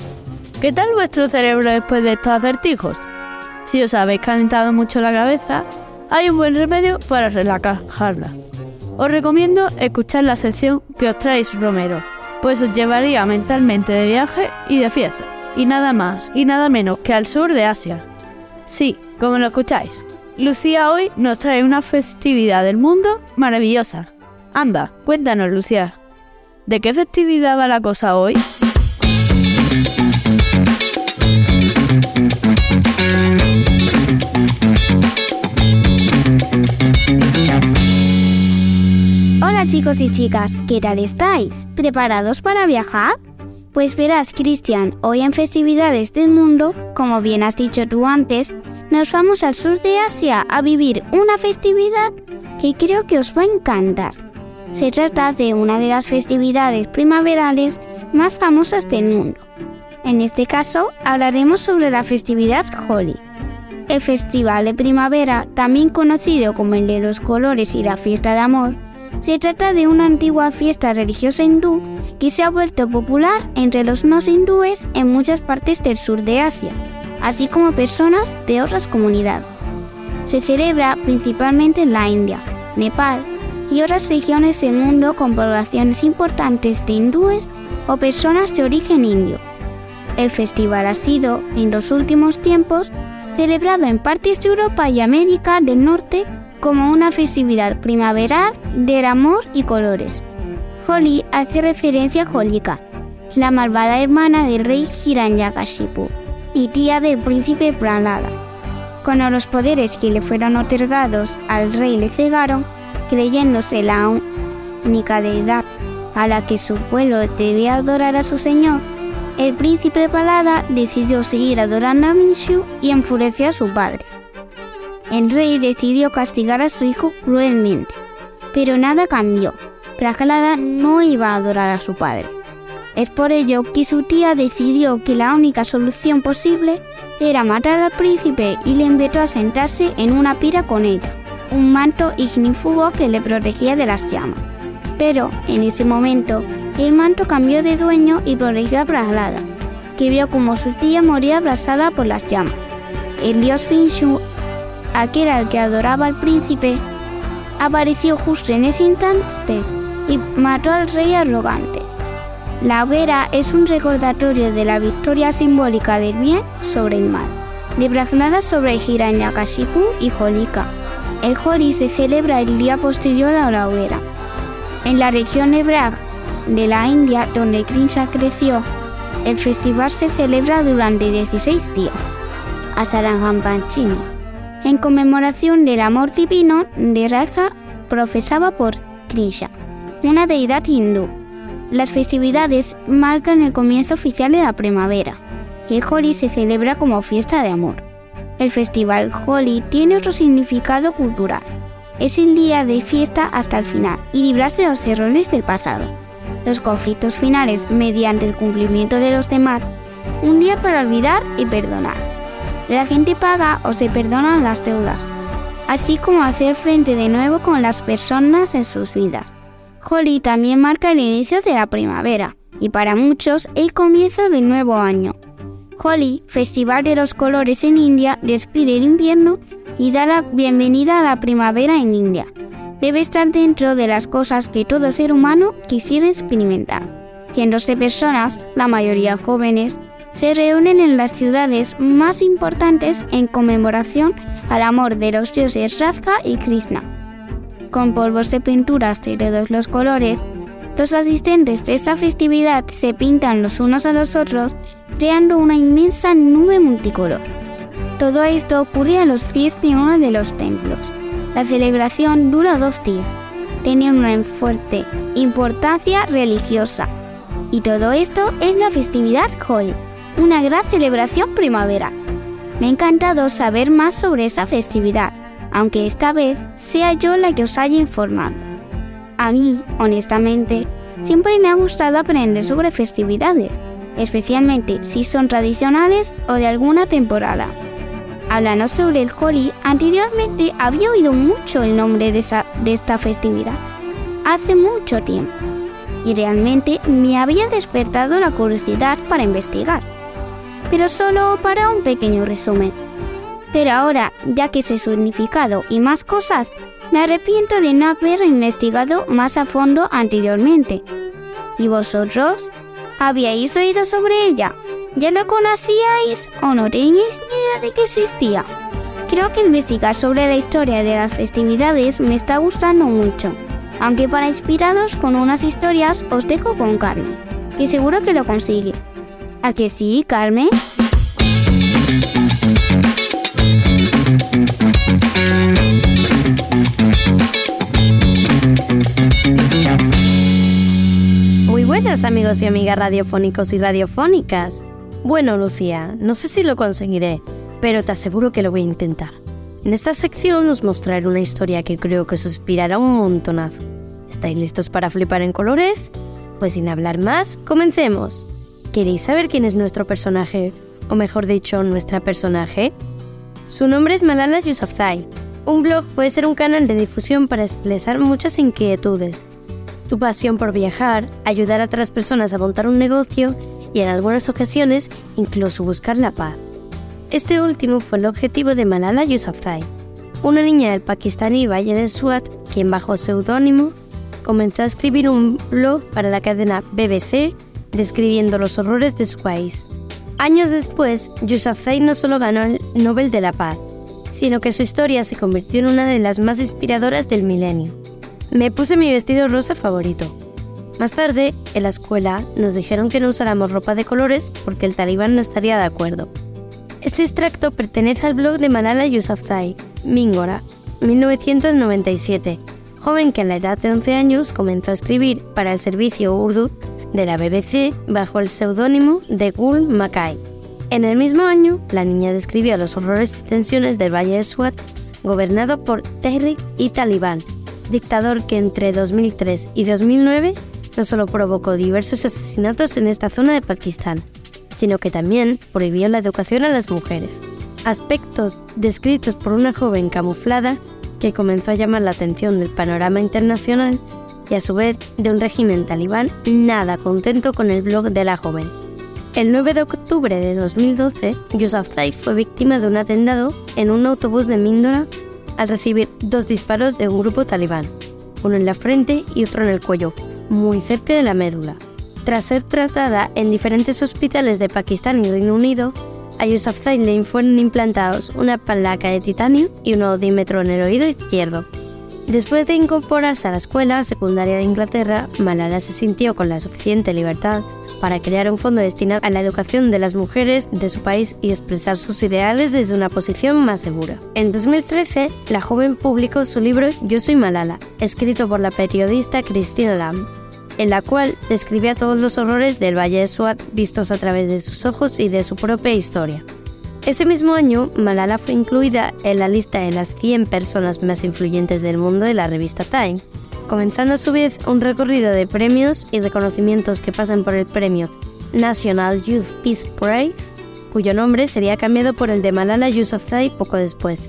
¿Qué tal vuestro cerebro después de estos acertijos? Si os habéis calentado mucho la cabeza, hay un buen remedio para relajarla. Os recomiendo escuchar la sección que os traéis Romero, pues os llevaría mentalmente de viaje y de fiesta, y nada más y nada menos que al sur de Asia. Sí, como lo escucháis. Lucía hoy nos trae una festividad del mundo maravillosa. Anda, cuéntanos, Lucía. ¿De qué festividad va la cosa hoy? Chicos y chicas, ¿qué tal estáis? ¿Preparados para viajar? Pues verás, Cristian, hoy en Festividades del Mundo, como bien has dicho tú antes, nos vamos al sur de Asia a vivir una festividad que creo que os va a encantar. Se trata de una de las festividades primaverales más famosas del mundo. En este caso, hablaremos sobre la festividad Holi. El Festival de Primavera, también conocido como el de los colores y la fiesta de amor, se trata de una antigua fiesta religiosa hindú que se ha vuelto popular entre los no hindúes en muchas partes del sur de Asia, así como personas de otras comunidades. Se celebra principalmente en la India, Nepal y otras regiones del mundo con poblaciones importantes de hindúes o personas de origen indio. El festival ha sido, en los últimos tiempos, celebrado en partes de Europa y América del Norte como una festividad primaveral del amor y colores. Holi hace referencia a Holika, la malvada hermana del rey Hiranyakashipu y tía del príncipe Prahlada. Cuando los poderes que le fueron otorgados al rey le cegaron, creyéndose la única deidad a la que su pueblo debía adorar a su señor, el príncipe Prahlada decidió seguir adorando a Mishu y enfureció a su padre el rey decidió castigar a su hijo cruelmente. Pero nada cambió. Prahlada no iba a adorar a su padre. Es por ello que su tía decidió que la única solución posible era matar al príncipe y le invitó a sentarse en una pira con ella, un manto ignífugo que le protegía de las llamas. Pero en ese momento, el manto cambió de dueño y protegió a Prahlada, que vio como su tía moría abrasada por las llamas. El dios Vinshu aquel al que adoraba al príncipe, apareció justo en ese instante y mató al rey arrogante. La hoguera es un recordatorio de la victoria simbólica del bien sobre el mal, Prahlada sobre Hiranyakashipu y Holika. El Holi se celebra el día posterior a la hoguera. En la región de Braj de la India, donde Krishna creció, el festival se celebra durante 16 días. Panchini en conmemoración del amor divino de raza profesada por Krishna, una deidad hindú. Las festividades marcan el comienzo oficial de la primavera. El Holi se celebra como fiesta de amor. El festival Holi tiene otro significado cultural. Es el día de fiesta hasta el final y librarse de los errores del pasado. Los conflictos finales mediante el cumplimiento de los demás. Un día para olvidar y perdonar la gente paga o se perdonan las deudas, así como hacer frente de nuevo con las personas en sus vidas. Holi también marca el inicio de la primavera y para muchos el comienzo del nuevo año. Holi, Festival de los Colores en India, despide el invierno y da la bienvenida a la primavera en India. Debe estar dentro de las cosas que todo ser humano quisiera experimentar. Cientos de personas, la mayoría jóvenes, se reúnen en las ciudades más importantes en conmemoración al amor de los dioses Radha y Krishna. Con polvos de pinturas de todos los colores, los asistentes de esta festividad se pintan los unos a los otros, creando una inmensa nube multicolor. Todo esto ocurre a los pies de uno de los templos. La celebración dura dos días, tiene una fuerte importancia religiosa. Y todo esto es la festividad Holi una gran celebración primavera. Me ha encantado saber más sobre esa festividad, aunque esta vez sea yo la que os haya informado. A mí, honestamente, siempre me ha gustado aprender sobre festividades, especialmente si son tradicionales o de alguna temporada. Hablando sobre el Holi, anteriormente había oído mucho el nombre de, de esta festividad, hace mucho tiempo, y realmente me había despertado la curiosidad para investigar pero solo para un pequeño resumen. Pero ahora, ya que sé significado y más cosas, me arrepiento de no haber investigado más a fondo anteriormente. ¿Y vosotros? ¿Habíais oído sobre ella? ¿Ya la conocíais o no teníais ni idea de que existía? Creo que investigar sobre la historia de las festividades me está gustando mucho, aunque para inspirados con unas historias os dejo con Carmen, que seguro que lo consigue. ¿A que sí, Carmen? amigos y amigas radiofónicos y radiofónicas. Bueno, Lucía, no sé si lo conseguiré, pero te aseguro que lo voy a intentar. En esta sección os mostraré una historia que creo que os inspirará un montonazo. ¿Estáis listos para flipar en colores? Pues sin hablar más, comencemos. ¿Queréis saber quién es nuestro personaje? O mejor dicho, nuestra personaje. Su nombre es Malala Yousafzai. Un blog puede ser un canal de difusión para expresar muchas inquietudes. Tu pasión por viajar, ayudar a otras personas a montar un negocio y en algunas ocasiones incluso buscar la paz. Este último fue el objetivo de Malala Yousafzai, una niña del pakistaní Valle de Swat, quien bajo seudónimo comenzó a escribir un blog para la cadena BBC describiendo los horrores de su país. Años después, Yousafzai no solo ganó el Nobel de la Paz, sino que su historia se convirtió en una de las más inspiradoras del milenio. Me puse mi vestido rosa favorito. Más tarde, en la escuela, nos dijeron que no usáramos ropa de colores porque el talibán no estaría de acuerdo. Este extracto pertenece al blog de Malala Yousafzai, Mingora, 1997, joven que a la edad de 11 años comenzó a escribir para el servicio Urdu de la BBC bajo el seudónimo de Gul Makai. En el mismo año, la niña describió los horrores y tensiones del Valle de Swat, gobernado por Tehrik y Talibán, dictador que entre 2003 y 2009 no solo provocó diversos asesinatos en esta zona de Pakistán, sino que también prohibió la educación a las mujeres. Aspectos descritos por una joven camuflada que comenzó a llamar la atención del panorama internacional y a su vez de un régimen talibán nada contento con el blog de la joven. El 9 de octubre de 2012, Yousafzai fue víctima de un atentado en un autobús de Mindora al recibir dos disparos de un grupo talibán, uno en la frente y otro en el cuello, muy cerca de la médula. Tras ser tratada en diferentes hospitales de Pakistán y Reino Unido, a Yousafzai le fueron implantados una placa de titanio y un odímetro en el oído izquierdo. Después de incorporarse a la escuela secundaria de Inglaterra, Malala se sintió con la suficiente libertad para crear un fondo destinado a la educación de las mujeres de su país y expresar sus ideales desde una posición más segura. En 2013, la joven publicó su libro Yo soy Malala, escrito por la periodista Christine Lamb, en la cual describía todos los horrores del Valle de Swat vistos a través de sus ojos y de su propia historia. Ese mismo año, Malala fue incluida en la lista de las 100 personas más influyentes del mundo de la revista Time, comenzando a su vez un recorrido de premios y reconocimientos que pasan por el premio National Youth Peace Prize, cuyo nombre sería cambiado por el de Malala Yousafzai poco después,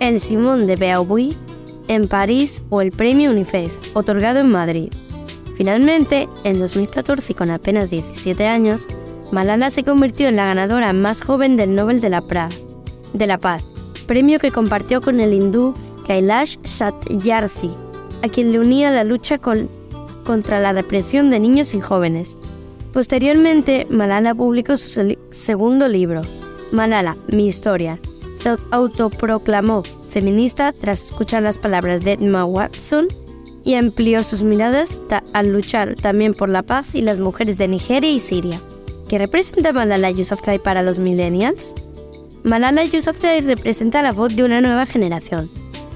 el Simón de Beauvoir en París o el premio UNICEF, otorgado en Madrid. Finalmente, en 2014 y con apenas 17 años, Malala se convirtió en la ganadora más joven del Nobel de la, Paz, premio que compartió con el hindú Kailash Satyarthi, a quien le unía la lucha contra la represión de niños y jóvenes. Posteriormente, Malala publicó su segundo libro, Malala, mi historia. Se autoproclamó feminista tras escuchar las palabras de Emma Watson y amplió sus miradas al luchar también por la paz y las mujeres de Nigeria y Siria. ¿Qué representa Malala Yousafzai para los millennials? Malala Yousafzai representa la voz de una nueva generación,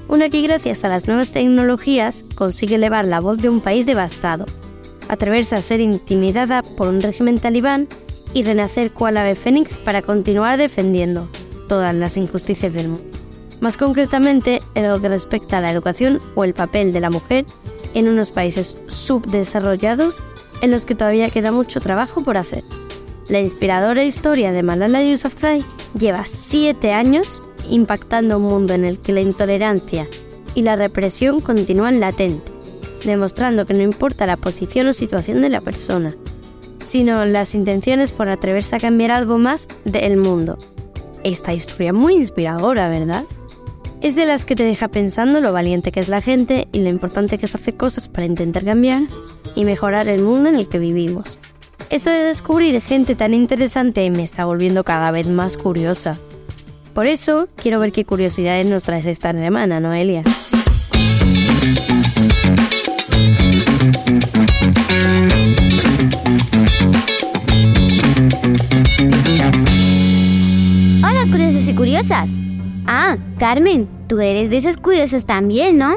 una que gracias a las nuevas tecnologías consigue elevar la voz de un país devastado, atreverse a ser intimidada por un régimen talibán y renacer cual ave fénix para continuar defendiendo todas las injusticias del mundo. Más concretamente, en lo que respecta a la educación o el papel de la mujer en unos países subdesarrollados en los que todavía queda mucho trabajo por hacer. La inspiradora historia de Malala Yousafzai lleva siete años impactando un mundo en el que la intolerancia y la represión continúan latentes, demostrando que no importa la posición o situación de la persona, sino las intenciones por atreverse a cambiar algo más del mundo. Esta historia muy inspiradora, ¿verdad? Es de las que te deja pensando lo valiente que es la gente y lo importante que es hacer cosas para intentar cambiar y mejorar el mundo en el que vivimos. Esto de descubrir gente tan interesante me está volviendo cada vez más curiosa. Por eso, quiero ver qué curiosidades nos traes esta semana, Noelia. Hola, curiosos y curiosas. Ah, Carmen, tú eres de esas curiosas también, ¿no?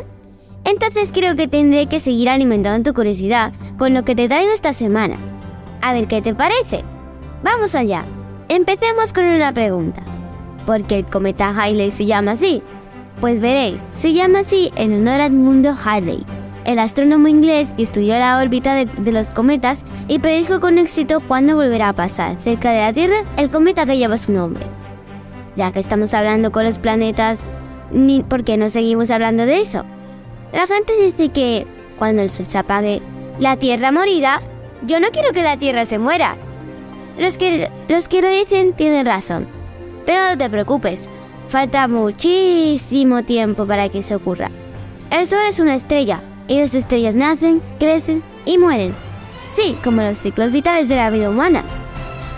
Entonces creo que tendré que seguir alimentando tu curiosidad con lo que te traigo esta semana. A ver qué te parece. Vamos allá. Empecemos con una pregunta. ¿Por qué el cometa Halley se llama así? Pues veréis, se llama así en honor a Edmundo Halley, el astrónomo inglés que estudió la órbita de, de los cometas y predijo con éxito cuándo volverá a pasar cerca de la Tierra el cometa que lleva su nombre. Ya que estamos hablando con los planetas, ni ¿por qué no seguimos hablando de eso? La gente dice que cuando el sol se apague, la Tierra morirá. Yo no quiero que la Tierra se muera. Los que, los que lo dicen tienen razón. Pero no te preocupes, falta muchísimo tiempo para que se ocurra. El Sol es una estrella, y las estrellas nacen, crecen y mueren. Sí, como los ciclos vitales de la vida humana.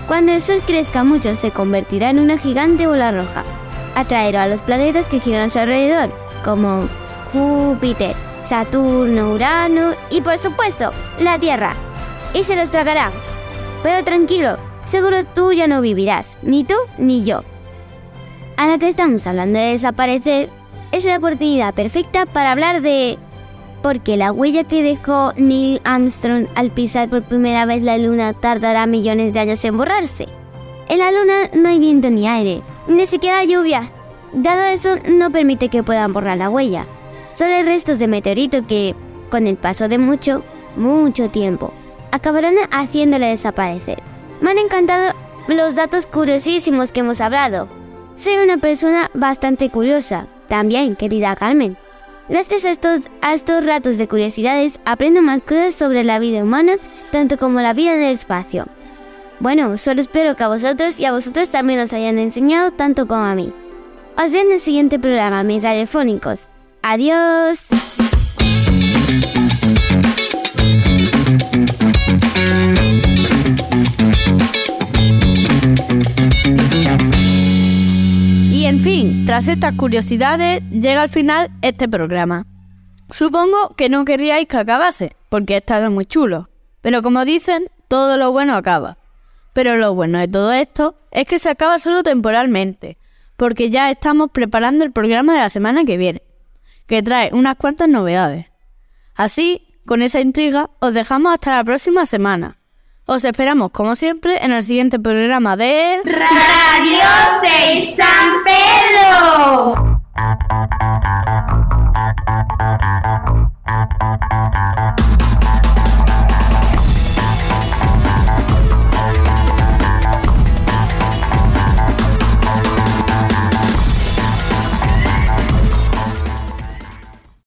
Cuando el Sol crezca mucho se convertirá en una gigante bola roja. Atraerá a los planetas que giran a su alrededor, como Júpiter, Saturno, Urano y por supuesto la Tierra. Y se los tragará. Pero tranquilo, seguro tú ya no vivirás, ni tú ni yo. Ahora que estamos hablando de desaparecer, es la oportunidad perfecta para hablar de... Porque la huella que dejó Neil Armstrong al pisar por primera vez la luna tardará millones de años en borrarse. En la luna no hay viento ni aire, ni siquiera lluvia. Dado eso, no permite que puedan borrar la huella. Solo hay restos de meteorito que, con el paso de mucho, mucho tiempo, acabarán haciéndole desaparecer. Me han encantado los datos curiosísimos que hemos hablado. Soy una persona bastante curiosa, también, querida Carmen. Gracias a estos, a ratos de curiosidades aprendo más cosas sobre la vida humana, tanto como la vida en el espacio. Bueno, solo espero que a vosotros y a vosotros también os hayan enseñado tanto como a mí. Os veo en el siguiente programa, mis radiofónicos. Adiós. Fin, tras estas curiosidades, llega al final este programa. Supongo que no queríais que acabase, porque ha estado muy chulo. Pero como dicen, todo lo bueno acaba. Pero lo bueno de todo esto es que se acaba solo temporalmente, porque ya estamos preparando el programa de la semana que viene, que trae unas cuantas novedades. Así, con esa intriga, os dejamos hasta la próxima semana. Os esperamos, como siempre, en el siguiente programa de Radio Save San Pedro.